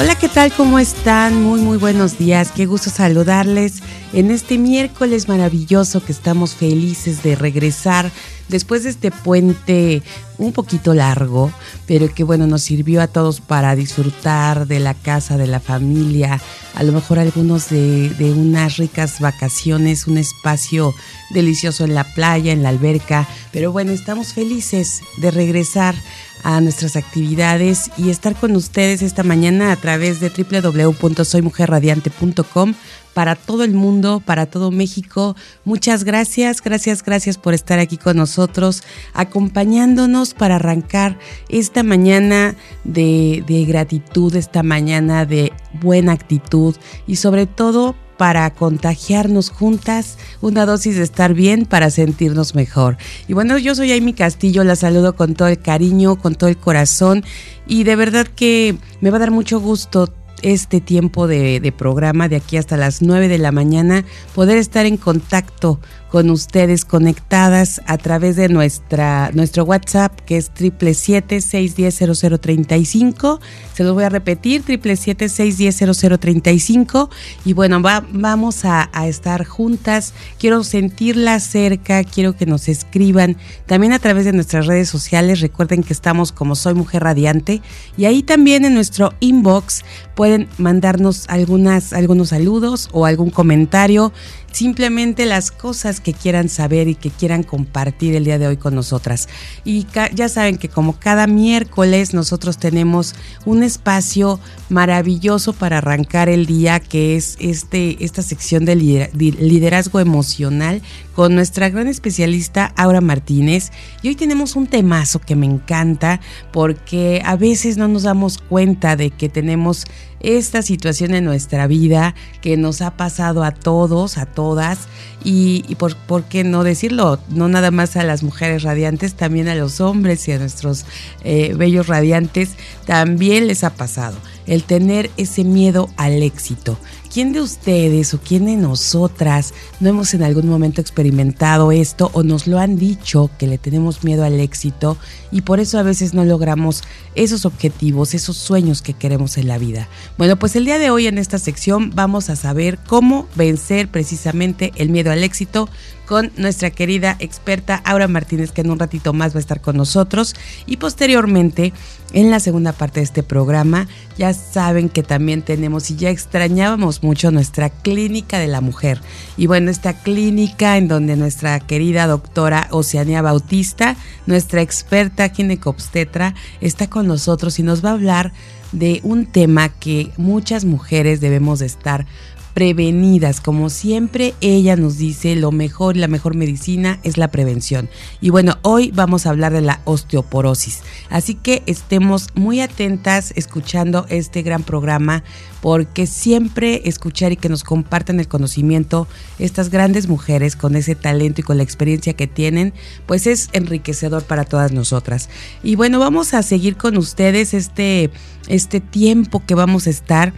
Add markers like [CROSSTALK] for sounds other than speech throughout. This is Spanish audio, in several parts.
Hola, ¿qué tal? ¿Cómo están? Muy, muy buenos días. Qué gusto saludarles en este miércoles maravilloso que estamos felices de regresar después de este puente un poquito largo, pero que bueno, nos sirvió a todos para disfrutar de la casa, de la familia, a lo mejor algunos de, de unas ricas vacaciones, un espacio delicioso en la playa, en la alberca, pero bueno, estamos felices de regresar a nuestras actividades y estar con ustedes esta mañana a través de www.soymujerradiante.com para todo el mundo, para todo México. Muchas gracias, gracias, gracias por estar aquí con nosotros, acompañándonos para arrancar esta mañana de, de gratitud, esta mañana de buena actitud y sobre todo para contagiarnos juntas una dosis de estar bien para sentirnos mejor. Y bueno, yo soy Amy Castillo, la saludo con todo el cariño, con todo el corazón y de verdad que me va a dar mucho gusto este tiempo de, programa de aquí hasta las 9 de la mañana, poder estar en contacto con ustedes conectadas a través de nuestra, nuestro WhatsApp que es 777-610-0035. Se los voy a repetir, 777-610-0035. Y bueno, va, vamos a, estar juntas. Quiero sentirlas cerca, quiero que nos escriban también a través de nuestras redes sociales. Recuerden que estamos como Soy Mujer Radiante. Y ahí también en nuestro inbox pueden mandarnos algunas, algunos saludos o algún comentario simplemente las cosas que quieran saber y que quieran compartir el día de hoy con nosotras. Y ya saben que como cada miércoles nosotros tenemos un espacio maravilloso para arrancar el día que es este esta sección de liderazgo emocional con nuestra gran especialista Aura Martínez. Y hoy tenemos un temazo que me encanta porque a veces no nos damos cuenta de que tenemos esta situación en nuestra vida que nos ha pasado a todos, a todas, y, por, por, qué no decirlo, no nada más a las mujeres radiantes, también a los hombres y a nuestros eh, bellos radiantes, también les ha pasado el tener ese miedo al éxito. ¿Quién de ustedes o quién de nosotras no hemos en algún momento experimentado esto o nos lo han dicho que le tenemos miedo al éxito y por eso a veces no logramos esos objetivos, esos sueños que queremos en la vida? Bueno, pues el día de hoy en esta sección vamos a saber cómo vencer precisamente el miedo al éxito con nuestra querida experta Aura Martínez, que en un ratito más va a estar con nosotros. Y posteriormente, en la segunda parte de este programa, ya saben que también tenemos y ya extrañábamos mucho nuestra clínica de la mujer. Y bueno, esta clínica en donde nuestra querida doctora Oceania Bautista, nuestra experta ginecobstetra, está con nosotros y nos va a hablar de un tema que muchas mujeres debemos de estar prevenidas. Como siempre, ella nos dice lo mejor, la mejor medicina es la prevención. Y bueno, hoy vamos a hablar de la osteoporosis. Así que estemos muy atentas escuchando este gran programa porque siempre escuchar y que nos compartan el conocimiento estas grandes mujeres con ese talento y con la experiencia que tienen, pues es enriquecedor para todas nosotras. Y bueno, vamos a seguir con ustedes este, este tiempo que vamos a estar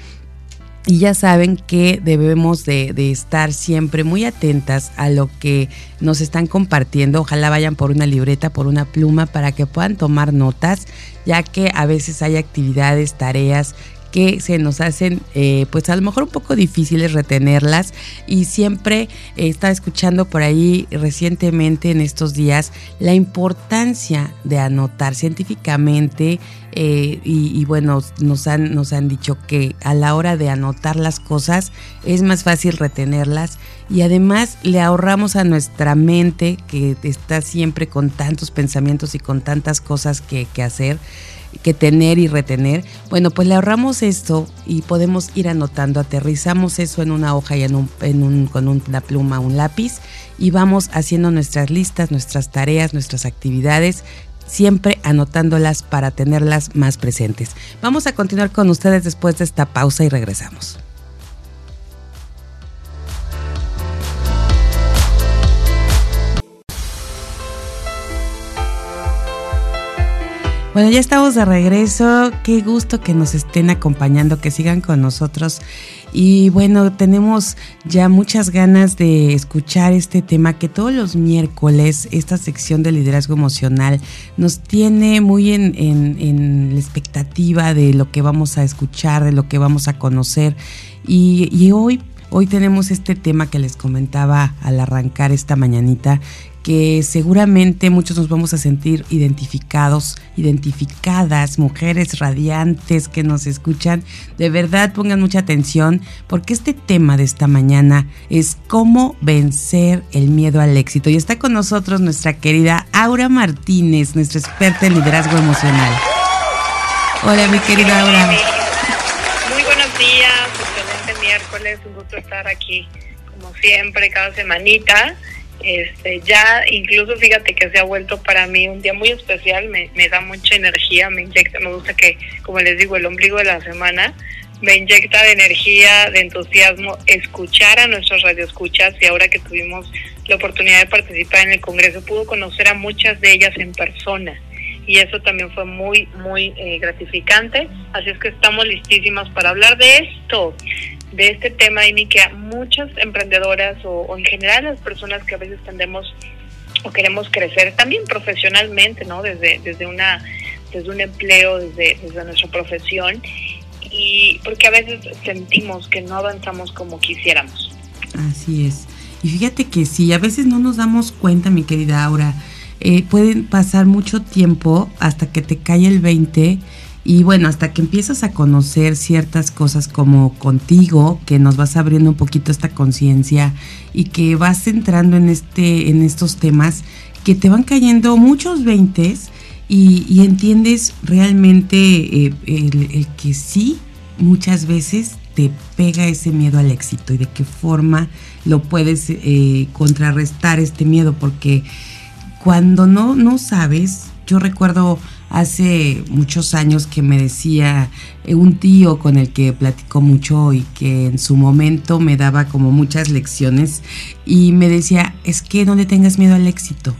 y ya saben que debemos de, de, estar siempre muy atentas a lo que nos están compartiendo. Ojalá vayan por una libreta, por una pluma, para que puedan tomar notas, ya que a veces hay actividades, tareas que se nos hacen eh, pues a lo mejor un poco difíciles retenerlas. Y siempre eh, estaba escuchando por ahí recientemente en estos días la importancia de anotar científicamente eh, y, bueno, nos han, nos han dicho que a la hora de anotar las cosas es más fácil retenerlas. Y además le ahorramos a nuestra mente que está siempre con tantos pensamientos y con tantas cosas que hacer que tener y retener, bueno, pues le ahorramos esto y podemos ir anotando, aterrizamos eso en una hoja y en un, con una pluma, un lápiz y vamos haciendo nuestras listas, nuestras tareas, nuestras actividades siempre anotándolas para tenerlas más presentes. Vamos a continuar con ustedes después de esta pausa y regresamos. Bueno, ya estamos de regreso. Qué gusto que nos estén acompañando, que sigan con nosotros. Y bueno, tenemos ya muchas ganas de escuchar este tema que todos los miércoles, esta sección de liderazgo emocional, nos tiene muy en, en, la expectativa de lo que vamos a escuchar, de lo que vamos a conocer. Y, y hoy Hoy tenemos este tema que les comentaba al arrancar esta mañanita, que seguramente muchos nos vamos a sentir identificados, identificadas, mujeres radiantes que nos escuchan. De verdad pongan mucha atención porque este tema de esta mañana es cómo vencer el miedo al éxito. Y está con nosotros nuestra querida Aura Martínez, nuestra experta en liderazgo emocional. Hola mi querida Aura. Muy buenos días, excelente miércoles, un gusto estar aquí como siempre cada semanita este, ya incluso fíjate que se ha vuelto para mí un día muy especial, me, da mucha energía, me inyecta, me gusta que, como les digo, el ombligo de la semana me inyecta de energía, de entusiasmo, escuchar a nuestros radioescuchas y ahora que tuvimos la oportunidad de participar en el Congreso, pudo conocer a muchas de ellas en persona y eso también fue muy, muy eh, gratificante. Así es que estamos listísimas para hablar de esto de este tema, Amy, que a muchas emprendedoras o, en general las personas que a veces tendemos o queremos crecer también profesionalmente, ¿no? Desde, desde, una, desde un empleo, desde, desde nuestra profesión, y porque a veces sentimos que no avanzamos como quisiéramos. Así es. Y fíjate que sí, a veces no nos damos cuenta, mi querida Aura, eh, pueden pasar mucho tiempo hasta que te cae el 20 y bueno, hasta que empiezas a conocer ciertas cosas como contigo, que nos vas abriendo un poquito esta conciencia y que vas entrando en, este, en estos temas, que te van cayendo muchos veintes y, entiendes realmente eh, el, que sí, muchas veces te pega ese miedo al éxito y de qué forma lo puedes eh, contrarrestar este miedo, porque cuando no, no sabes, yo recuerdo hace muchos años que me decía eh, un tío con el que platico mucho y que en su momento me daba como muchas lecciones y me decía, es que no le tengas miedo al éxito.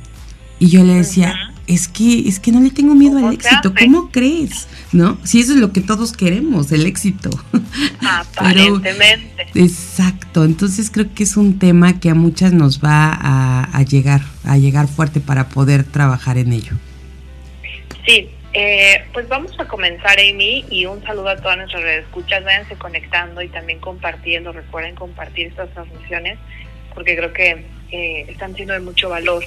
Y yo le decía, es que es que no le tengo miedo al éxito, ¿cómo crees? ¿No? Si eso es lo que todos queremos, el éxito. [LAUGHS] Aparentemente. exacto, entonces creo que es un tema que a muchas nos va a, a llegar, a llegar fuerte para poder trabajar en ello. Sí, eh, pues vamos a comenzar, Amy, y un saludo a todas nuestras redes escuchas. Váyanse conectando y también compartiendo. Recuerden compartir estas transmisiones porque creo que eh, están siendo de mucho valor.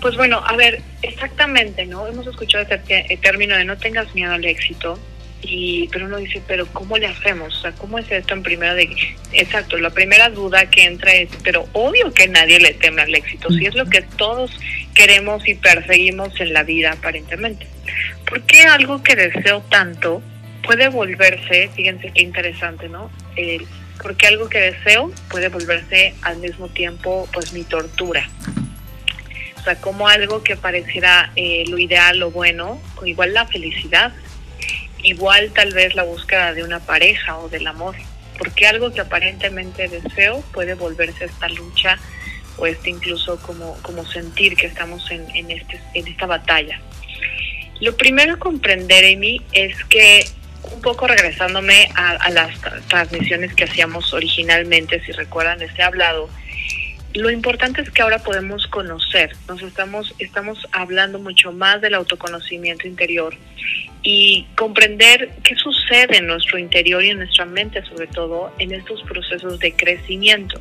Pues bueno, a ver, exactamente, ¿no? Hemos escuchado este término de no tengas miedo al éxito. Y, pero uno dice, pero ¿cómo le hacemos? O sea, ¿cómo es esto en primera de exacto, la primera duda que entra es, pero obvio que nadie le teme al éxito, si es lo que todos queremos y perseguimos en la vida aparentemente. ¿Por qué algo que deseo tanto puede volverse, fíjense qué interesante, ¿no? Eh, porque algo que deseo puede volverse al mismo tiempo pues mi tortura. O sea, como algo que pareciera eh, lo ideal, lo bueno, igual la felicidad, igual tal vez la búsqueda de una pareja o del amor, porque algo que aparentemente deseo puede volverse esta lucha o este incluso como, como sentir que estamos en, en, este, en esta batalla. Lo primero a comprender, Amy, es que un poco regresándome a, a las transmisiones que hacíamos originalmente, si recuerdan, este hablado, lo importante es que ahora podemos conocer, nos estamos, estamos hablando mucho más del autoconocimiento interior y comprender qué sucede en nuestro interior y en nuestra mente, sobre todo en estos procesos de crecimiento.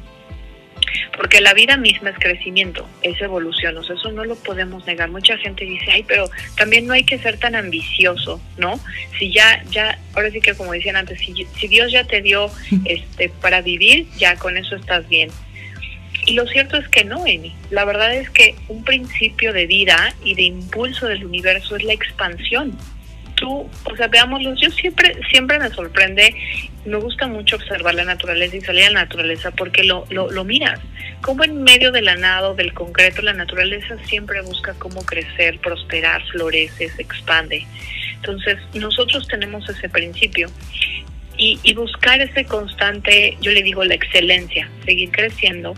Porque la vida misma es crecimiento, es evolución, o sea, eso no lo podemos negar. Mucha gente dice, ay, pero también no hay que ser tan ambicioso, ¿no? Si ya, ya, ahora sí que como decían antes, si, si Dios ya te dio este para vivir, ya con eso estás bien y lo cierto es que no, Amy. La verdad es que un principio de vida y de impulso del universo es la expansión. tú, o sea, veámoslo, yo siempre, siempre me sorprende, me gusta mucho observar la naturaleza y salir a la naturaleza porque lo, lo, lo miras, como en medio de la nada o del concreto, la naturaleza siempre busca cómo crecer, prosperar, florece, se expande. Entonces, nosotros tenemos ese principio y buscar ese constante, yo le digo la excelencia, seguir creciendo,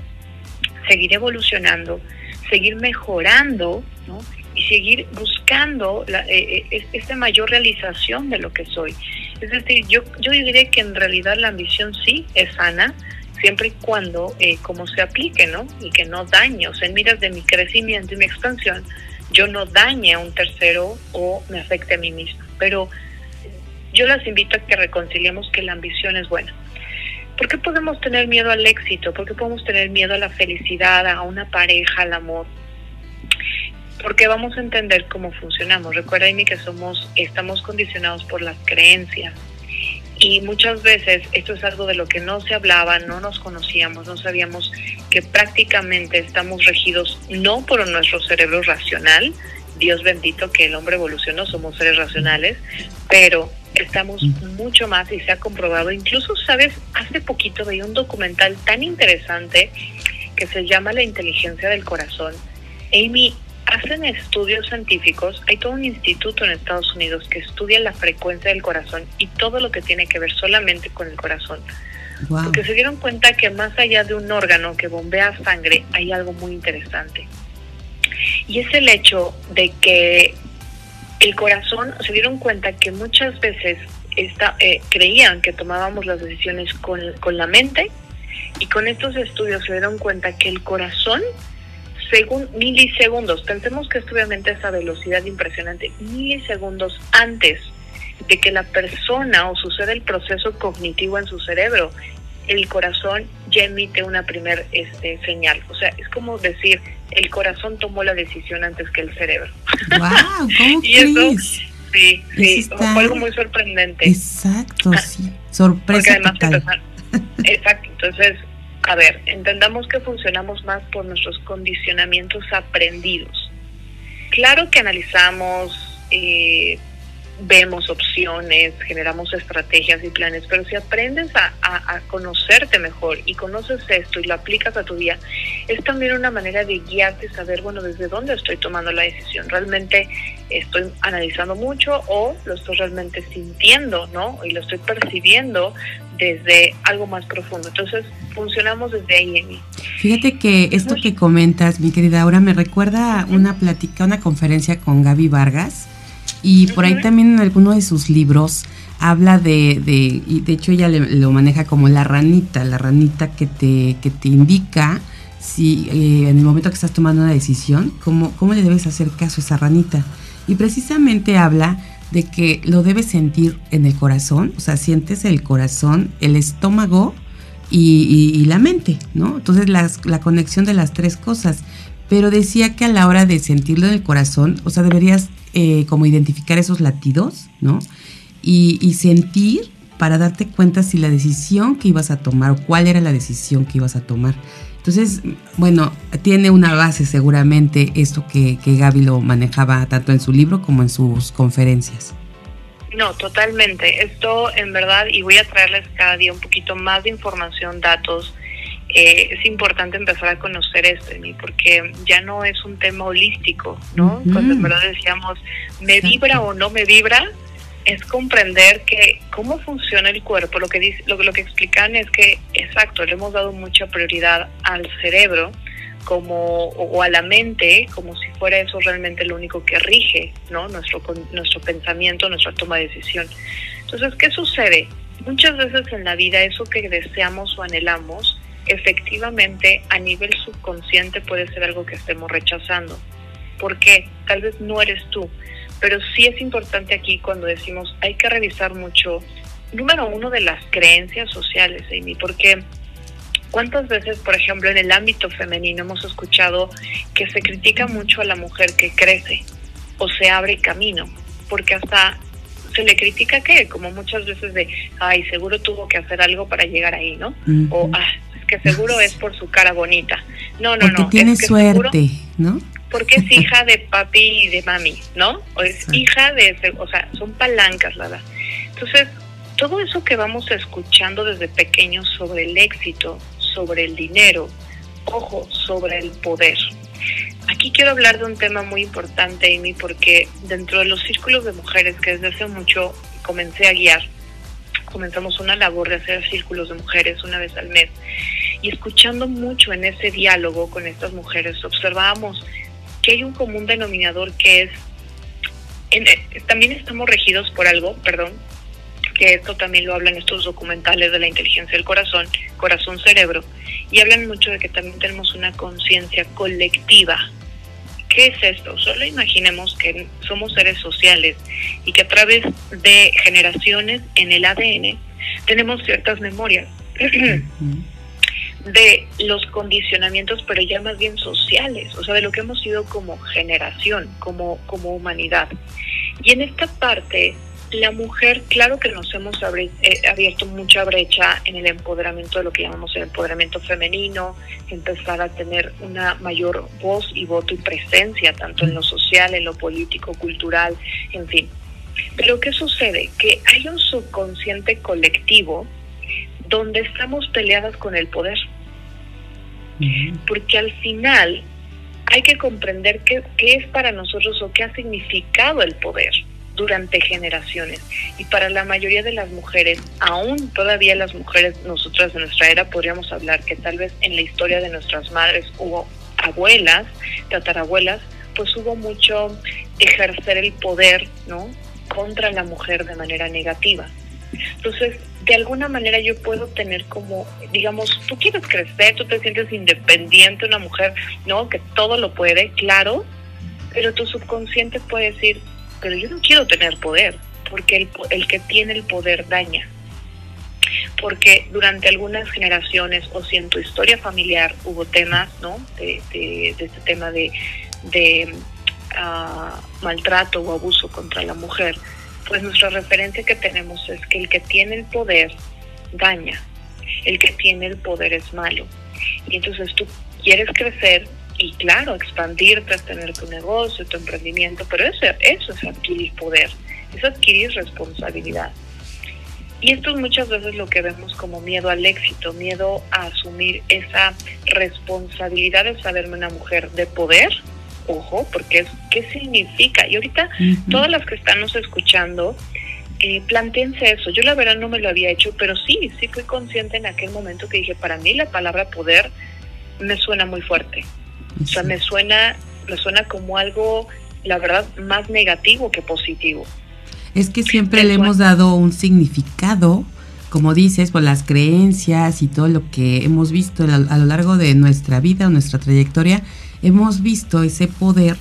seguir evolucionando, seguir mejorando, ¿no? y seguir buscando la, eh, eh esta mayor realización de lo que soy. Es decir, yo, yo diría que en realidad la ambición sí es sana, siempre y cuando eh, como se aplique, ¿no? Y que no dañe, o sea, en miras de mi crecimiento y mi expansión, yo no dañe a un tercero o me afecte a mí mismo. Pero yo las invito a que reconciliemos que la ambición es buena. ¿Por qué podemos tener miedo al éxito? ¿Por qué podemos tener miedo a la felicidad, a una pareja, al amor? porque vamos a entender cómo funcionamos. Recuerda, Amy, que somos, estamos condicionados por las creencias. Y muchas veces esto es algo de lo que no se hablaba, no nos conocíamos, no sabíamos que prácticamente estamos regidos no por nuestro cerebro racional, Dios bendito que el hombre evolucionó, somos seres racionales, pero estamos mucho más y se ha comprobado. Incluso, sabes, hace poquito veía un documental tan interesante que se llama La inteligencia del corazón. Amy, hacen estudios científicos, hay todo un instituto en Estados Unidos que estudia la frecuencia del corazón y todo lo que tiene que ver solamente con el corazón. Porque se dieron cuenta que más allá de un órgano que bombea sangre, hay algo muy interesante. Y es el hecho de que el corazón, se dieron cuenta que muchas veces está, eh, creían que tomábamos las decisiones con, con la mente y con estos estudios se dieron cuenta que el corazón según milisegundos, pensemos que es obviamente esa velocidad impresionante, milisegundos antes de que la persona o suceda el proceso cognitivo en su cerebro, el corazón ya emite una primer este, señal. O sea, es como decir, el corazón tomó la decisión antes que el cerebro. ¡Wow! ¿Cómo [LAUGHS] y eso, sí, sí, fue algo muy sorprendente. Exacto, sí. Sorpresa total. exacto, entonces a ver, entendamos que funcionamos más por nuestros condicionamientos aprendidos. Claro que analizamos, eh, vemos opciones, generamos estrategias y planes, pero si aprendes a, conocerte mejor y conoces esto y lo aplicas a tu vida, es también una manera de guiarte, saber, bueno, desde dónde estoy tomando la decisión. ¿Realmente estoy analizando mucho o lo estoy realmente sintiendo, ¿no? Y lo estoy percibiendo desde algo más profundo. Entonces, funcionamos desde ahí en mí. Fíjate que esto que comentas, mi querida Aura, me recuerda una plática, una conferencia con Gaby Vargas y por ahí también en alguno de sus libros habla de, de y de hecho ella lo maneja como la ranita, la ranita que te, que te indica si eh, en el momento que estás tomando una decisión, cómo, cómo le debes hacer caso a esa ranita. Y precisamente habla de que lo debes sentir en el corazón, o sea, sientes el corazón, el estómago y, la mente, ¿no? Entonces la conexión de las tres cosas. Pero decía que a la hora de sentirlo en el corazón, o sea, deberías eh, como identificar esos latidos, ¿no? Y, sentir para darte cuenta si la decisión que ibas a tomar o cuál era la decisión que ibas a tomar. Entonces, bueno, tiene una base seguramente esto que, que Gaby lo manejaba tanto en su libro como en sus conferencias. No, totalmente. Esto en verdad, y voy a traerles cada día un poquito más de información, datos, eh, es importante empezar a conocer esto en mí, porque ya no es un tema holístico, ¿no? Cuando en verdad decíamos, ¿me vibra o no me vibra? Es comprender que cómo funciona el cuerpo. Lo que, dice, lo, lo que explican es que, exacto, le hemos dado mucha prioridad al cerebro como o, a la mente como si fuera eso realmente lo único que rige no nuestro nuestro pensamiento nuestra toma de decisión entonces qué sucede muchas veces en la vida eso que deseamos o anhelamos efectivamente a nivel subconsciente puede ser algo que estemos rechazando. ¿Por qué? Tal vez no eres tú, pero sí es importante aquí cuando decimos hay que revisar mucho, número uno, de las creencias sociales, Amy, porque ¿cuántas veces, por ejemplo, en el ámbito femenino hemos escuchado que se critica mucho a la mujer que crece o se abre camino? Porque hasta se le critica que, como muchas veces de, ay, seguro tuvo que hacer algo para llegar ahí, ¿no? O, ah, que seguro es por su cara bonita. No, no, Porque no. tiene suerte, ¿no? porque es hija de papi y de mami, ¿no? O es hija de, o sea, son palancas, la verdad. Entonces, todo eso que vamos escuchando desde pequeños sobre el éxito, sobre el dinero, ojo, sobre el poder. Aquí quiero hablar de un tema muy importante, Amy, porque dentro de los círculos de mujeres que desde hace mucho comencé a guiar, comenzamos una labor de hacer círculos de mujeres una vez al mes. Y escuchando mucho en ese diálogo con estas mujeres, observábamos que hay un común denominador que es, eh, también estamos regidos por algo, perdón, que esto también lo hablan estos documentales de la inteligencia del corazón, corazón-cerebro, y hablan mucho de que también tenemos una conciencia colectiva. ¿Qué es esto? Solo imaginemos que somos seres sociales y que a través de generaciones en el ADN tenemos ciertas memorias de los condicionamientos, pero ya más bien sociales, o sea, de lo que hemos sido como generación, como, como humanidad. Y en esta parte la mujer, claro que nos hemos eh, abierto mucha brecha en el empoderamiento de lo que llamamos el empoderamiento femenino, empezar a tener una mayor voz y voto y presencia, tanto en lo social, en lo político, cultural, en fin. Pero ¿qué sucede? Que hay un subconsciente colectivo donde estamos peleadas con el poder. Porque al final hay que comprender qué, qué es para nosotros o qué ha significado el poder durante generaciones. Y para la mayoría de las mujeres, aún todavía las mujeres, nosotras de nuestra era, podríamos hablar que tal vez en la historia de nuestras madres hubo abuelas, tatarabuelas, pues hubo mucho ejercer el poder, ¿no? Contra la mujer de manera negativa. Entonces, de alguna manera yo puedo tener como, digamos, tú quieres crecer, tú te sientes independiente, una mujer, ¿no? Que todo lo puede, claro, pero tu subconsciente puede decir, pero yo no quiero tener poder, porque el, el que tiene el poder daña. Porque durante algunas generaciones, o si en tu historia familiar hubo temas, ¿no? De, este tema de, ah, maltrato o abuso contra la mujer, pues nuestra referencia que tenemos es que el que tiene el poder daña, el que tiene el poder es malo. Y entonces tú quieres crecer, y claro, expandirte, tener tu negocio, tu emprendimiento, pero eso, eso es adquirir poder, es adquirir responsabilidad. Y esto es muchas veces lo que vemos como miedo al éxito, miedo a asumir esa responsabilidad de saberme una mujer de poder, ojo, porque es qué significa. Y ahorita todas las que están nos escuchando, eh, planteense eso. Yo la verdad no me lo había hecho, pero sí, sí fui consciente en aquel momento que dije, para mí la palabra poder me suena muy fuerte. O sea, me suena, me suena como algo, la verdad, más negativo que positivo. Es que siempre le hemos dado un significado, como dices, por las creencias y todo lo que hemos visto a lo largo de nuestra vida, nuestra trayectoria, hemos visto ese poder,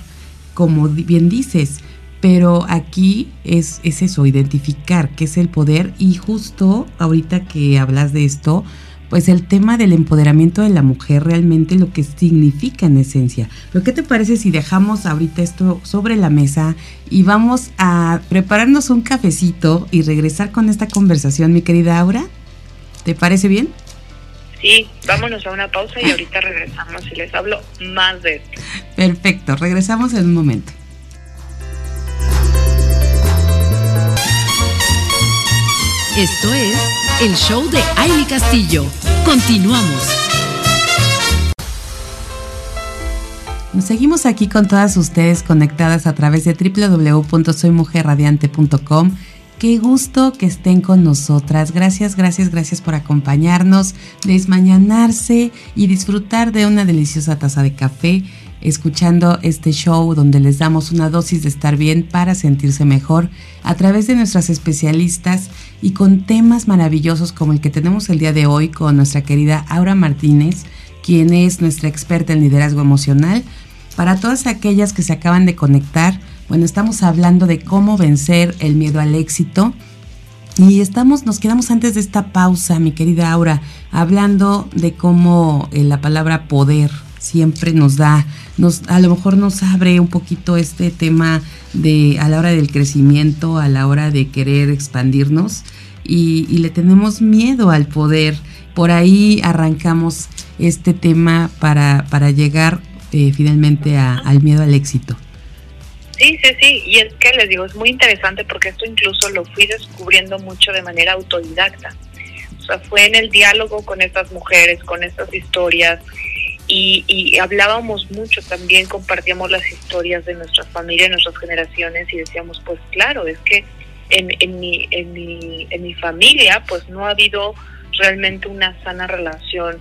como bien dices, pero aquí es, es eso, identificar qué es el poder y justo ahorita que hablas de esto, pues el tema del empoderamiento de la mujer realmente lo que significa en esencia. Pero ¿qué te parece si dejamos ahorita esto sobre la mesa y vamos a prepararnos un cafecito y regresar con esta conversación, mi querida Aura? ¿Te parece bien? Sí, vámonos a una pausa y ahorita regresamos y les hablo más de esto. Perfecto, regresamos en un momento. Esto es el show de Aile Castillo. Continuamos. Seguimos aquí con todas ustedes conectadas a través de www.soymujerradiante.com. Qué gusto que estén con nosotras. Gracias, gracias, gracias por acompañarnos, desmañanarse y disfrutar de una deliciosa taza de café escuchando este show donde les damos una dosis de estar bien para sentirse mejor a través de nuestras especialistas y con temas maravillosos como el que tenemos el día de hoy con nuestra querida Aura Martínez, quien es nuestra experta en liderazgo emocional. Para todas aquellas que se acaban de conectar, bueno, estamos hablando de cómo vencer el miedo al éxito. Y estamos, nos quedamos antes de esta pausa, mi querida Aura, hablando de cómo eh, la palabra poder siempre nos da, nos, a lo mejor nos abre un poquito este tema de a la hora del crecimiento, a la hora de querer expandirnos y, le tenemos miedo al poder. Por ahí arrancamos este tema para, para llegar eh, finalmente al miedo al éxito. Sí, sí, sí, y es que les digo, es muy interesante porque esto incluso lo fui descubriendo mucho de manera autodidacta. O sea, fue en el diálogo con estas mujeres, con estas historias, y, hablábamos mucho también, compartíamos las historias de nuestra familia, de nuestras generaciones, y decíamos, pues claro, es que en, en, mi, en, mi, en mi familia, pues no ha habido realmente una sana relación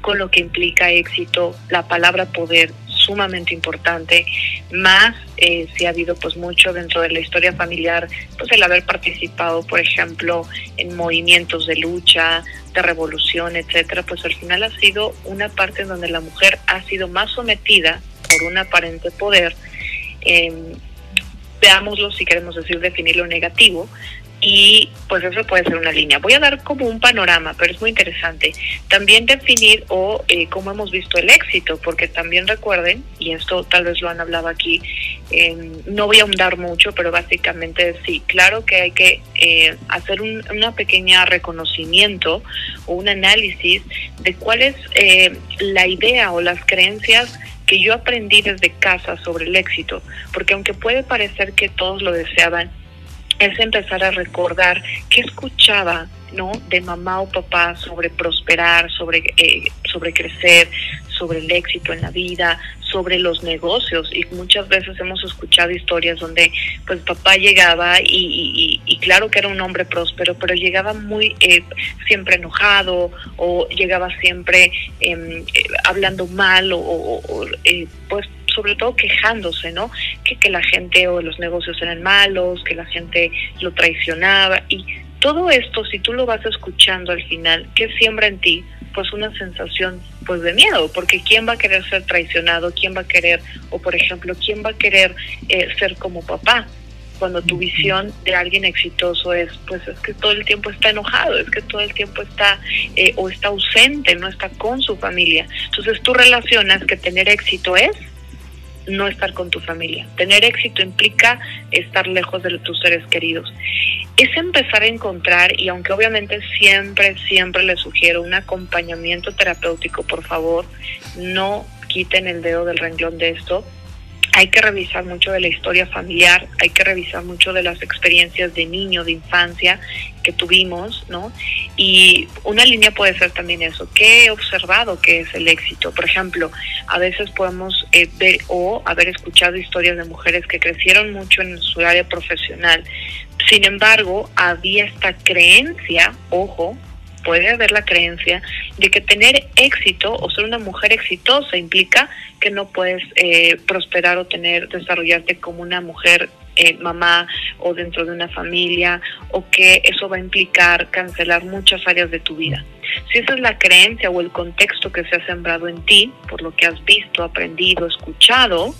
con lo que implica éxito, la palabra poder, sumamente importante, más eh, si ha habido pues mucho dentro de la historia familiar, pues el haber participado, por ejemplo, en movimientos de lucha, de revolución, etcétera, pues al final ha sido una parte en donde la mujer ha sido más sometida por un aparente poder, eh, veámoslo si queremos decir definirlo negativo, y pues eso puede ser una línea. Voy a dar como un panorama, pero es muy interesante. También definir o eh, cómo hemos visto el éxito, porque también recuerden, y esto tal vez lo han hablado aquí, no voy a ahondar mucho, pero básicamente sí, claro que hay que eh, hacer un una pequeña reconocimiento o un análisis de cuál es eh, la idea o las creencias que yo aprendí desde casa sobre el éxito, porque aunque puede parecer que todos lo deseaban, es empezar a recordar qué escuchaba no de mamá o papá sobre prosperar sobre eh, sobre crecer sobre el éxito en la vida sobre los negocios. Y muchas veces hemos escuchado historias donde pues papá llegaba y, claro que era un hombre próspero pero llegaba muy eh, siempre enojado o llegaba siempre em, eh, hablando mal o, o eh, pues sobre todo quejándose, ¿no? Que, que la gente o los negocios eran malos, que la gente lo traicionaba y todo esto, si tú lo vas escuchando al final, ¿qué siembra en ti? Pues una sensación pues de miedo, porque ¿quién va a querer ser traicionado? ¿Quién va a querer, o por ejemplo, quién va a querer eh, ser como papá? Cuando tu visión de alguien exitoso es, pues es que todo el tiempo está enojado, es que todo el tiempo está eh, o está ausente, no está con su familia. Entonces tú relacionas que tener éxito es no estar con tu familia. Tener éxito implica estar lejos de tus seres queridos. Es empezar a encontrar, y aunque obviamente siempre, siempre les sugiero un acompañamiento terapéutico, por favor, no quiten el dedo del renglón de esto hay que revisar mucho de la historia familiar, hay que revisar mucho de las experiencias de niño, de infancia que tuvimos, ¿no? Y una línea puede ser también eso, ¿qué he observado que es el éxito? Por ejemplo, a veces podemos eh, ver o haber escuchado historias de mujeres que crecieron mucho en su área profesional, sin embargo, había esta creencia, ojo, puede haber la creencia de que tener éxito o ser una mujer exitosa implica que no puedes eh, prosperar o tener, desarrollarte como una mujer eh, mamá o dentro de una familia o que eso va a implicar cancelar muchas áreas de tu vida. Si esa es la creencia o el contexto que se ha sembrado en ti, por lo que has visto, aprendido, escuchado,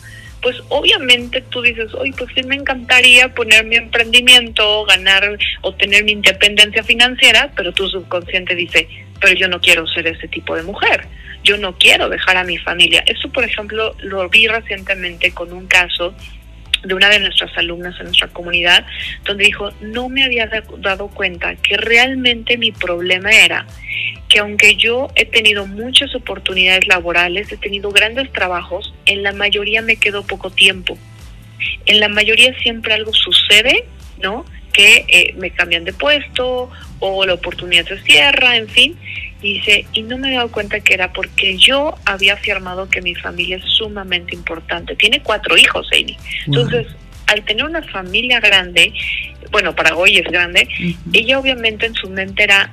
pues obviamente tú dices, oye, pues sí me encantaría poner mi emprendimiento, ganar o tener mi independencia financiera, pero tu subconsciente dice, pero yo no quiero ser ese tipo de mujer, yo no quiero dejar a mi familia. Eso, por ejemplo, lo vi recientemente con un caso de una de nuestras alumnas en nuestra comunidad, donde dijo, no me había dado cuenta que realmente mi problema era que aunque yo he tenido muchas oportunidades laborales, he tenido grandes trabajos, en la mayoría me quedo poco tiempo. En la mayoría siempre algo sucede, ¿no? Que eh, me cambian de puesto o la oportunidad se cierra, en fin. Dice, y no me he dado cuenta que era porque yo había afirmado que mi familia es sumamente importante. Tiene cuatro hijos, Amy. Entonces, al tener una familia grande, bueno, para hoy es grande, ella obviamente en su mente era,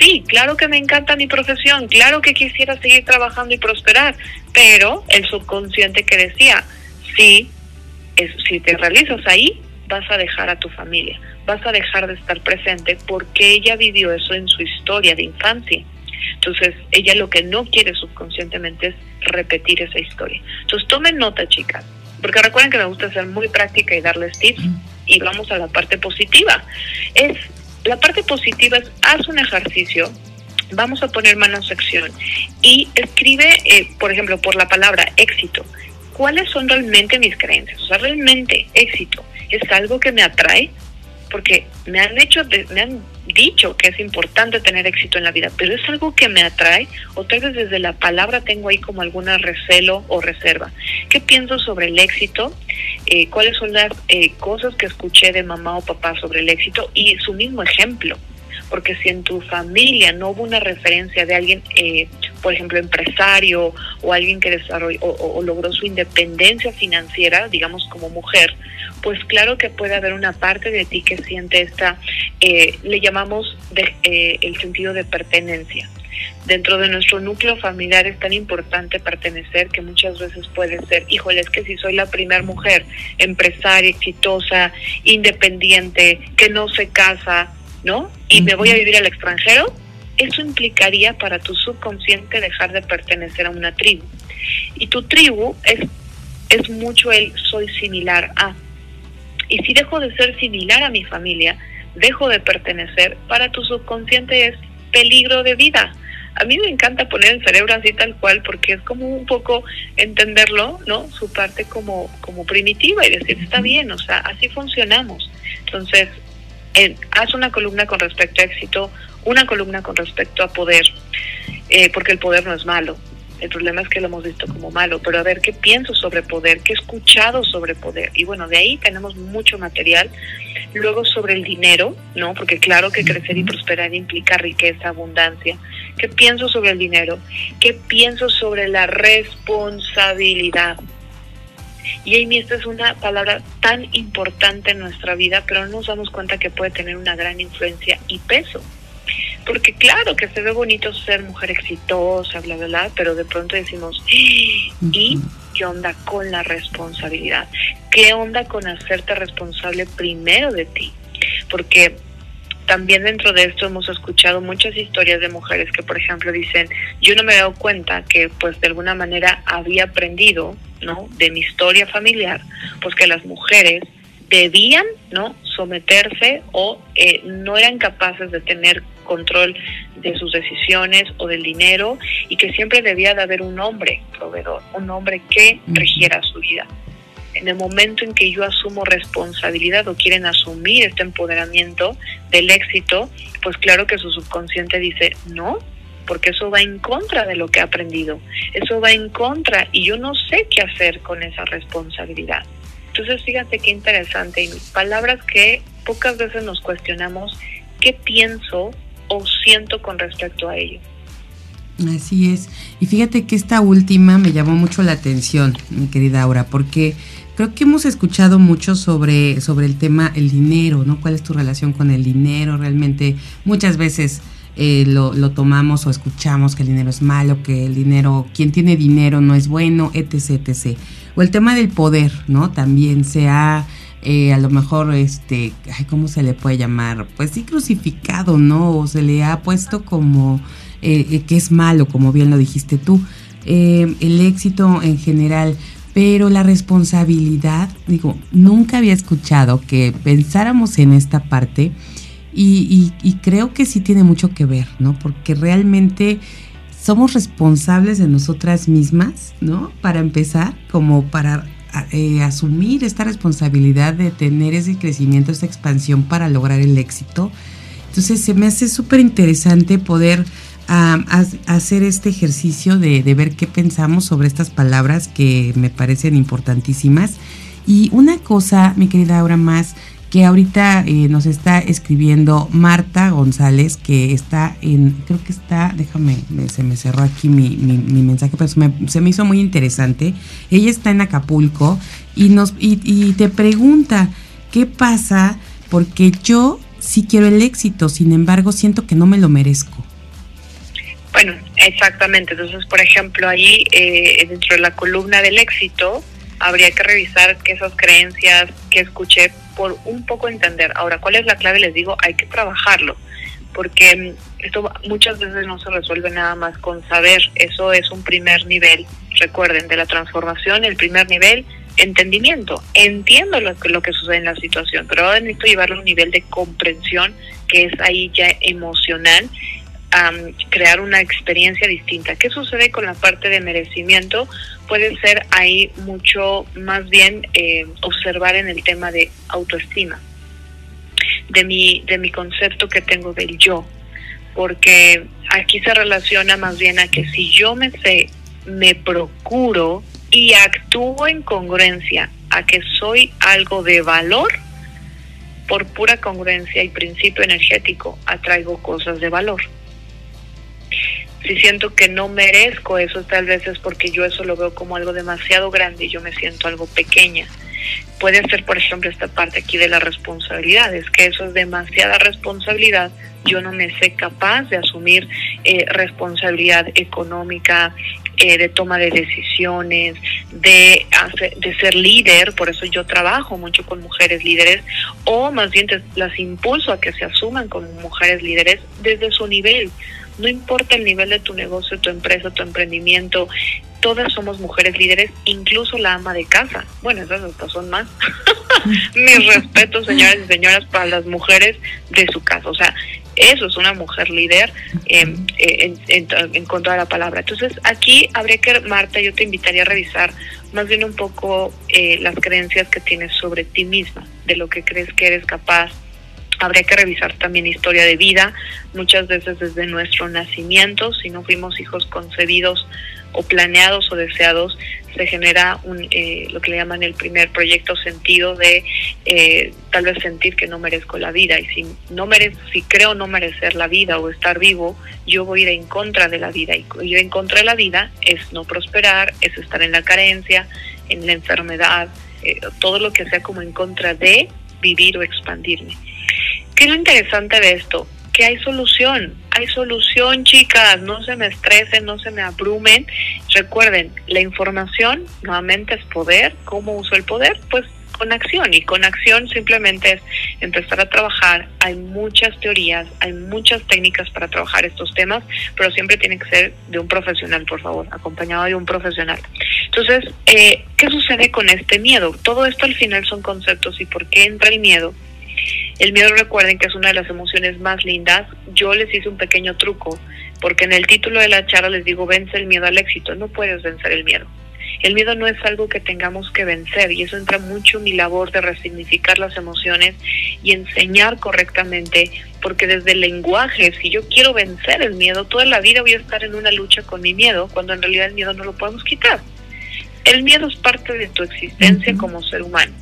sí, claro que me encanta mi profesión, claro que quisiera seguir trabajando y prosperar, pero el subconsciente que decía, sí, es, si te realizas ahí, vas a dejar a tu familia, vas a dejar de estar presente porque ella vivió eso en su historia de infancia. Entonces, ella lo que no quiere subconscientemente es repetir esa historia. Entonces, tomen nota, chicas, porque recuerden que me gusta ser muy práctica y darles tips y vamos a la parte positiva. Es la parte positiva es haz un ejercicio, vamos a poner mano sección y escribe, eh, por ejemplo, por la palabra éxito. ¿Cuáles son realmente mis creencias? O sea, realmente éxito es algo que me atrae, porque me han hecho, me han dicho que es importante tener éxito en la vida, pero es algo que me atrae o tal vez desde la palabra tengo ahí como alguna recelo o reserva. ¿Qué pienso sobre el éxito? Eh, ¿Cuáles son las eh, cosas que escuché de mamá o papá sobre el éxito? Y su mismo ejemplo porque si en tu familia no hubo una referencia de alguien, eh, por ejemplo, empresario o alguien que desarrolló o, logró su independencia financiera, digamos como mujer, pues claro que puede haber una parte de ti que siente esta, eh, le llamamos de, eh, el sentido de pertenencia. Dentro de nuestro núcleo familiar es tan importante pertenecer que muchas veces puede ser, híjole, es que si soy la primera mujer, empresaria, exitosa, independiente, que no se casa, ¿no? Y me voy a vivir al extranjero, eso implicaría para tu subconsciente dejar de pertenecer a una tribu. Y tu tribu es, es mucho el soy similar a. Y si dejo de ser similar a mi familia, dejo de pertenecer, para tu subconsciente es peligro de vida. A mí me encanta poner el cerebro así tal cual porque es como un poco entenderlo, ¿no? Su parte como, como primitiva y decir, está bien, o sea, así funcionamos. Entonces, haz una columna con respecto a éxito, una columna con respecto a poder, eh, porque el poder no es malo. El problema es que lo hemos visto como malo, pero a ver qué pienso sobre poder, qué he escuchado sobre poder. Y bueno, de ahí tenemos mucho material. Luego sobre el dinero, ¿no? Porque claro que crecer y prosperar implica riqueza, abundancia. ¿Qué pienso sobre el dinero? ¿Qué pienso sobre la responsabilidad? Y Amy, esta es una palabra tan importante en nuestra vida, pero no nos damos cuenta que puede tener una gran influencia y peso. Porque claro que se ve bonito ser mujer exitosa, bla, bla, bla, pero de pronto decimos, ¿y qué onda con la responsabilidad? ¿Qué onda con hacerte responsable primero de ti? Porque también dentro de esto hemos escuchado muchas historias de mujeres que, por ejemplo, dicen, yo no me he dado cuenta que, pues, de alguna manera había aprendido, ¿no? De mi historia familiar, pues que las mujeres debían, ¿no? Someterse o eh, no eran capaces de tener control de sus decisiones o del dinero y que siempre debía de haber un hombre proveedor, un hombre que regiera su vida en el momento en que yo asumo responsabilidad o quieren asumir este empoderamiento del éxito, pues claro que su subconsciente dice, no, porque eso va en contra de lo que he aprendido, eso va en contra y yo no sé qué hacer con esa responsabilidad. Entonces fíjate qué interesante, y palabras que pocas veces nos cuestionamos qué pienso o siento con respecto a ello. Así es. Y fíjate que esta última me llamó mucho la atención, mi querida Aura, porque Creo que hemos escuchado mucho sobre, sobre el tema el dinero, ¿no? ¿Cuál es tu relación con el dinero? Realmente muchas veces eh, lo, tomamos o escuchamos que el dinero es malo, que el dinero, quien tiene dinero no es bueno, etc, etc. O el tema del poder, ¿no? También se ha... Eh, a lo mejor, este, ¿cómo se le puede llamar? Pues sí, crucificado, ¿no? O se le ha puesto como eh, que es malo, como bien lo dijiste tú. el éxito en general, pero la responsabilidad, digo, nunca había escuchado que pensáramos en esta parte y, creo que sí tiene mucho que ver, ¿no? Porque realmente somos responsables de nosotras mismas, ¿no? Para empezar, como para eh, asumir esta responsabilidad de tener ese crecimiento, esa expansión para lograr el éxito. Entonces se me hace súper interesante poder a, hacer este ejercicio de, ver qué pensamos sobre estas palabras que me parecen importantísimas. Y una cosa, mi querida Aura, más que ahorita eh, nos está escribiendo Marta González, que está en, creo que está, déjame, se me cerró aquí mi, mensaje, pero se me, se me, hizo muy interesante. Ella está en Acapulco y, nos, y, y te pregunta, ¿qué pasa? Porque yo sí quiero el éxito, sin embargo siento que no me lo merezco. Bueno, exactamente. Entonces, por ejemplo, ahí eh, dentro de la columna del éxito, habría que revisar que esas creencias que escuché por un poco entender. Ahora, ¿cuál es la clave? Les digo, hay que trabajarlo, porque mm, esto muchas veces no se resuelve nada más con saber. Eso es un primer nivel. Recuerden, de la transformación, el primer nivel, entendimiento. Entiendo lo que, lo que sucede en la situación, pero ahora necesito llevarlo a un nivel de comprensión que es ahí ya emocional crear una experiencia distinta. ¿Qué sucede con la parte de merecimiento? Puede ser ahí mucho más bien eh, observar en el tema de autoestima. de mi, de mi concepto que tengo del yo, porque aquí se relaciona más bien a que si yo me sé, me procuro y actúo en congruencia a que soy algo de valor, por pura congruencia y principio energético atraigo cosas de valor. Si siento que no merezco eso, tal vez es porque yo eso lo veo como algo demasiado grande y yo me siento algo pequeña. Puede ser, por ejemplo, esta parte aquí de la responsabilidad, es que eso es demasiada responsabilidad, yo no me sé capaz de asumir eh, responsabilidad económica, eh, de toma de decisiones, de, de ser líder, por eso yo trabajo mucho con mujeres líderes, o más bien las impulso a que se asuman como mujeres líderes desde su nivel. No importa el nivel de tu negocio, tu empresa, tu emprendimiento, todas somos mujeres líderes, incluso la ama de casa. Bueno, esas hasta son más. [LAUGHS] Mis respetos, señores y señoras, para las mujeres de su casa. O sea, eso es una mujer líder em, en, en, contra de la palabra. Entonces, aquí habría que, Marta, yo te invitaría a revisar más bien un poco eh, las creencias que tienes sobre ti misma, de lo que crees que eres capaz. Habría que revisar también historia de vida, muchas veces desde nuestro nacimiento, si no fuimos hijos concebidos o planeados o deseados, se genera un, eh, lo que le llaman el primer proyecto sentido de eh, tal vez sentir que no merezco la vida. Y si no merezco, si creo no merecer la vida o estar vivo, yo voy a ir en contra de la vida. Y ir en contra de la vida es no prosperar, es estar en la carencia, en la enfermedad, eh, todo lo que sea como en contra de vivir o expandirme. ¿Qué es lo interesante de esto? que hay solución, hay solución chicas, no se me estresen, no se me abrumen. Recuerden, la información nuevamente es poder, ¿cómo uso el poder? Pues con acción y con acción simplemente es empezar a trabajar. Hay muchas teorías, hay muchas técnicas para trabajar estos temas, pero siempre tiene que ser de un profesional, por favor, acompañado de un profesional. Entonces, eh, ¿qué sucede con este miedo? Todo esto al final son conceptos y por qué entra el miedo el miedo recuerden que es una de las emociones más lindas. Yo les hice un pequeño truco, porque en el título de la charla les digo, vence el miedo al éxito. No puedes vencer el miedo. El miedo no es algo que tengamos que vencer y eso entra mucho en mi labor de resignificar las emociones y enseñar correctamente, porque desde el lenguaje, si yo quiero vencer el miedo, toda la vida voy a estar en una lucha con mi miedo, cuando en realidad el miedo no lo podemos quitar. El miedo es parte de tu existencia como ser humano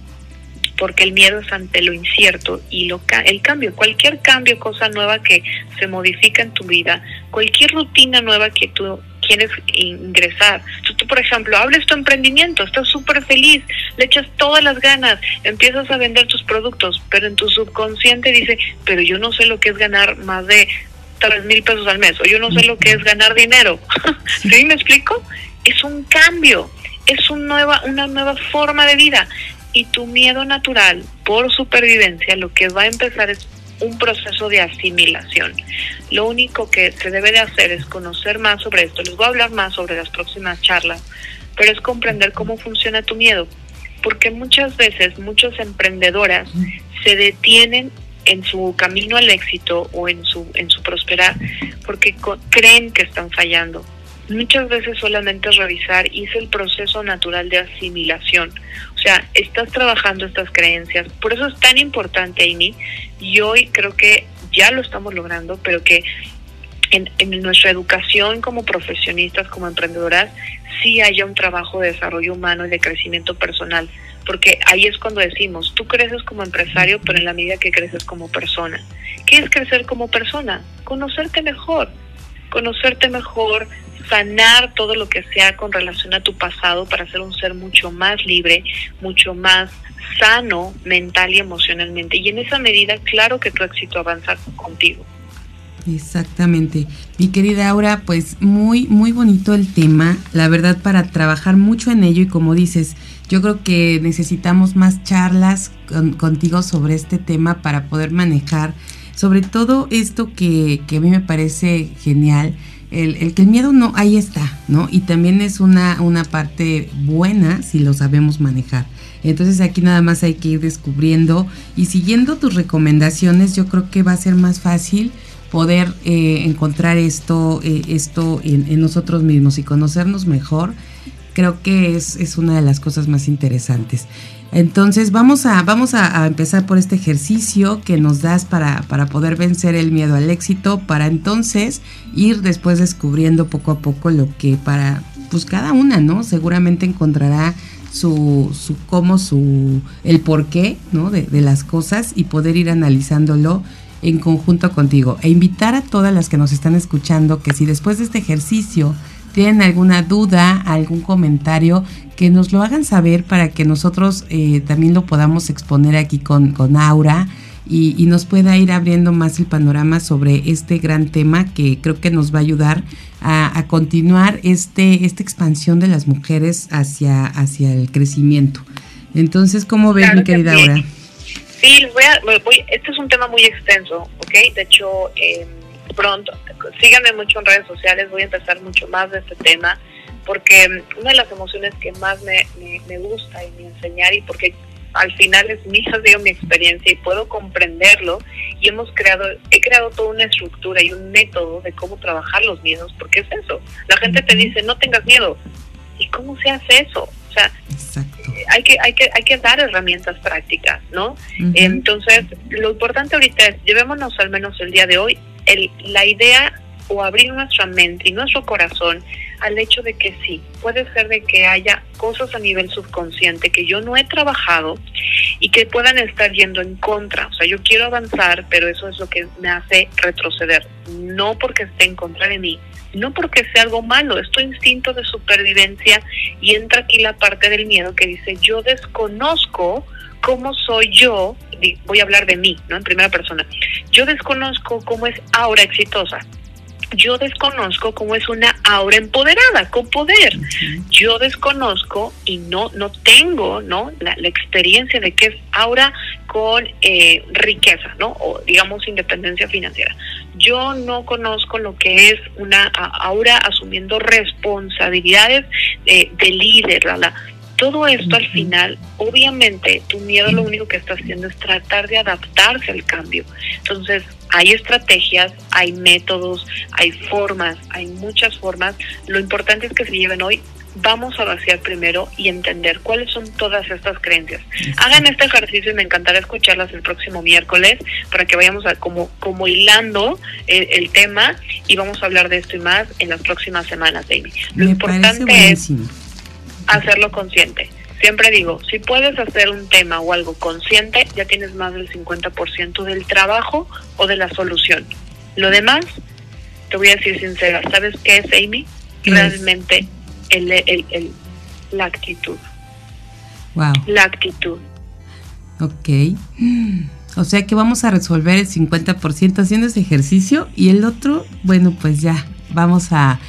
porque el miedo es ante lo incierto y lo, el cambio, cualquier cambio, cosa nueva que se modifica en tu vida, cualquier rutina nueva que tú quieres ingresar. Tú, por ejemplo, hables tu emprendimiento, estás súper feliz, le echas todas las ganas, empiezas a vender tus productos, pero en tu subconsciente dice, pero yo no sé lo que es ganar más de tres mil pesos al mes, o yo no sé lo que es ganar dinero. [LAUGHS] ¿Sí me explico? Es un cambio, es un nueva, una nueva forma de vida y tu miedo natural por supervivencia lo que va a empezar es un proceso de asimilación. Lo único que se debe de hacer es conocer más sobre esto. Les voy a hablar más sobre las próximas charlas, pero es comprender cómo funciona tu miedo, porque muchas veces muchas emprendedoras se detienen en su camino al éxito o en su en su prosperar porque creen que están fallando muchas veces solamente revisar hice el proceso natural de asimilación. O sea, estás trabajando estas creencias. Por eso es tan importante, Amy, y hoy creo que ya lo estamos logrando, pero que en, en, nuestra educación como profesionistas, como emprendedoras, sí haya un trabajo de desarrollo humano y de crecimiento personal, porque ahí es cuando decimos, tú creces como empresario, pero en la medida que creces como persona. ¿Qué es crecer como persona? Conocerte mejor, conocerte mejor, sanar todo lo que sea con relación a tu pasado para ser un ser mucho más libre, mucho más sano mental y emocionalmente. Y en esa medida, claro que tu éxito avanza contigo. Exactamente. Mi querida Aura, pues muy, muy bonito el tema. La verdad, para trabajar mucho en ello y como dices, yo creo que necesitamos más charlas contigo sobre este tema para poder manejar sobre todo esto que, que a mí me parece genial el, que el miedo no, ahí está, ¿no? Y también es una, una parte buena si lo sabemos manejar. Entonces aquí nada más hay que ir descubriendo y siguiendo tus recomendaciones, yo creo que va a ser más fácil poder eh, encontrar esto, eh, esto en, nosotros mismos y conocernos mejor. Creo que es, es una de las cosas más interesantes. Entonces vamos a, vamos a, empezar por este ejercicio que nos das para, para poder vencer el miedo al éxito, para entonces ir después descubriendo poco a poco lo que para, pues cada una, ¿no? Seguramente encontrará su, su cómo, su, el porqué, ¿no? De, de las cosas y poder ir analizándolo en conjunto contigo. E invitar a todas las que nos están escuchando que si después de este ejercicio tienen alguna duda, algún comentario, que nos lo hagan saber para que nosotros eh, también lo podamos exponer aquí con, con Aura y, nos pueda ir abriendo más el panorama sobre este gran tema que creo que nos va a ayudar a, continuar este, esta expansión de las mujeres hacia, hacia el crecimiento. Entonces, ¿cómo ves, mi querida Aura? Sí, voy a, voy, este es un tema muy extenso, ¿ok? De hecho, eh, pronto, síganme mucho en redes sociales, voy a empezar mucho más de este tema, porque una de las emociones que más me, me, gusta y me enseñar, y porque al final es mi, [LAUGHS] ha mi experiencia y puedo comprenderlo, y hemos creado, he creado toda una estructura y un método de cómo trabajar los miedos, porque es eso, la gente te dice, no tengas miedo, ¿y cómo se hace eso? O sea, hay que, hay que, hay que dar herramientas prácticas, ¿no? Entonces, lo importante ahorita es, llevémonos al menos el día de hoy el, la idea o abrir nuestra mente y nuestro corazón al hecho de que sí, puede ser de que haya cosas a nivel subconsciente que yo no he trabajado y que puedan estar yendo en contra. O sea, yo quiero avanzar, pero eso es lo que me hace retroceder. No porque esté en contra de mí, no porque sea algo malo, es tu instinto de supervivencia y entra aquí la parte del miedo que dice, yo desconozco cómo soy yo, voy a hablar de mí, ¿no? En primera persona. Yo desconozco cómo es aura exitosa. Yo desconozco cómo es una aura empoderada, con poder. Yo desconozco y no, no tengo ¿no? La, experiencia de qué es aura con eh, riqueza, ¿no? O digamos independencia financiera. Yo no conozco lo que es una aura asumiendo responsabilidades de, de líder, la, la todo esto al final, obviamente, tu miedo lo único que está haciendo es tratar de adaptarse al cambio. Entonces, hay estrategias, hay métodos, hay formas, hay muchas formas. Lo importante es que se lleven hoy. Vamos a vaciar primero y entender cuáles son todas estas creencias. Hagan este ejercicio y me encantará escucharlas el próximo miércoles para que vayamos a como, como hilando el, tema y vamos a hablar de esto y más en las próximas semanas, Amy. Lo importante es hacerlo consciente. Siempre digo, si puedes hacer un tema o algo consciente, ya tienes más del 50% del trabajo o de la solución. Lo demás, te voy a decir sincera, ¿sabes qué es, Amy? Realmente el, el, el, la actitud. Wow. La actitud. Ok. O sea que vamos a resolver el 50% haciendo ese ejercicio y el otro, bueno, pues ya, vamos a,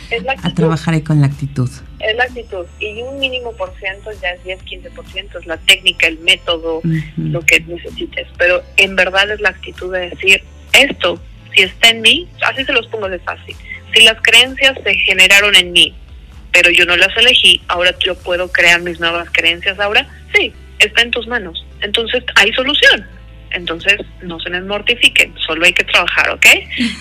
a trabajar ahí con la actitud es la actitud. Y un mínimo por ciento ya es 10, 15%, es la técnica, el método, lo que necesites, pero en verdad es la actitud de decir, esto, si está en mí, así se los pongo de fácil, si las creencias se generaron en mí, pero yo no las elegí, ahora yo puedo crear mis nuevas creencias, ahora sí, está en tus manos, entonces hay solución. Entonces, no se les mortifiquen, solo hay que trabajar, ¿ok?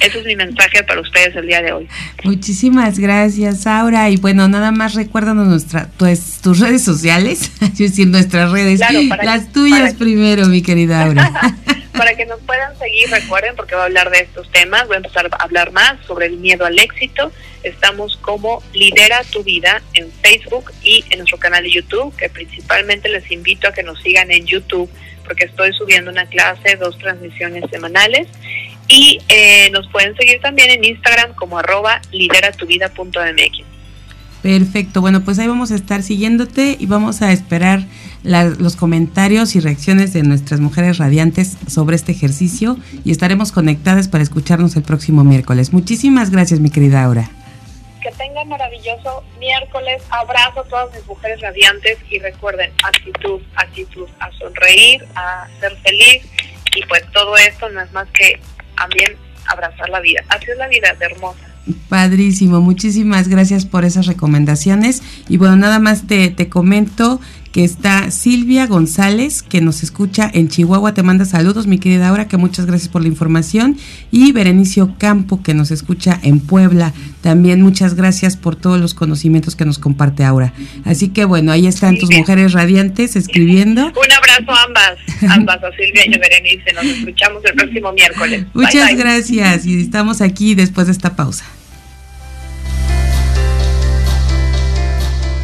Ese es mi mensaje para ustedes el día de hoy. Muchísimas gracias, Aura. Y bueno, nada más recuérdanos nuestra, pues, tus redes sociales, [LAUGHS] es decir, nuestras redes, las tuyas primero, mi querida Aura. [LAUGHS] para que nos puedan seguir, recuerden, porque voy a hablar de estos temas, voy a empezar a hablar más sobre el miedo al éxito. Estamos como Lidera tu Vida en Facebook y en nuestro canal de YouTube, que principalmente les invito a que nos sigan en YouTube porque estoy subiendo una clase, dos transmisiones semanales. Y eh, nos pueden seguir también en Instagram como arroba lideratuvida.mx. Perfecto, bueno, pues ahí vamos a estar siguiéndote y vamos a esperar los comentarios y reacciones de nuestras mujeres radiantes sobre este ejercicio y estaremos conectadas para escucharnos el próximo miércoles. Muchísimas gracias, mi querida Aura que tengan maravilloso miércoles. Abrazo a todas mis mujeres radiantes y recuerden, actitud, actitud, a sonreír, a ser feliz y pues todo esto no es más que también abrazar la vida. Así es la vida, de hermosa. Padrísimo, muchísimas gracias por esas recomendaciones. Y bueno, nada más te, te comento que está Silvia González, que nos escucha en Chihuahua. Te manda saludos, mi querida Aura, que muchas gracias por la información. Y Berenicio Campo, que nos escucha en Puebla. También muchas gracias por todos los conocimientos que nos comparte Aura. Así que bueno, ahí están tus mujeres radiantes escribiendo. Un abrazo a ambas, ambas, a Silvia y a Berenice. Nos escuchamos el próximo miércoles. Muchas gracias y estamos aquí después de esta pausa.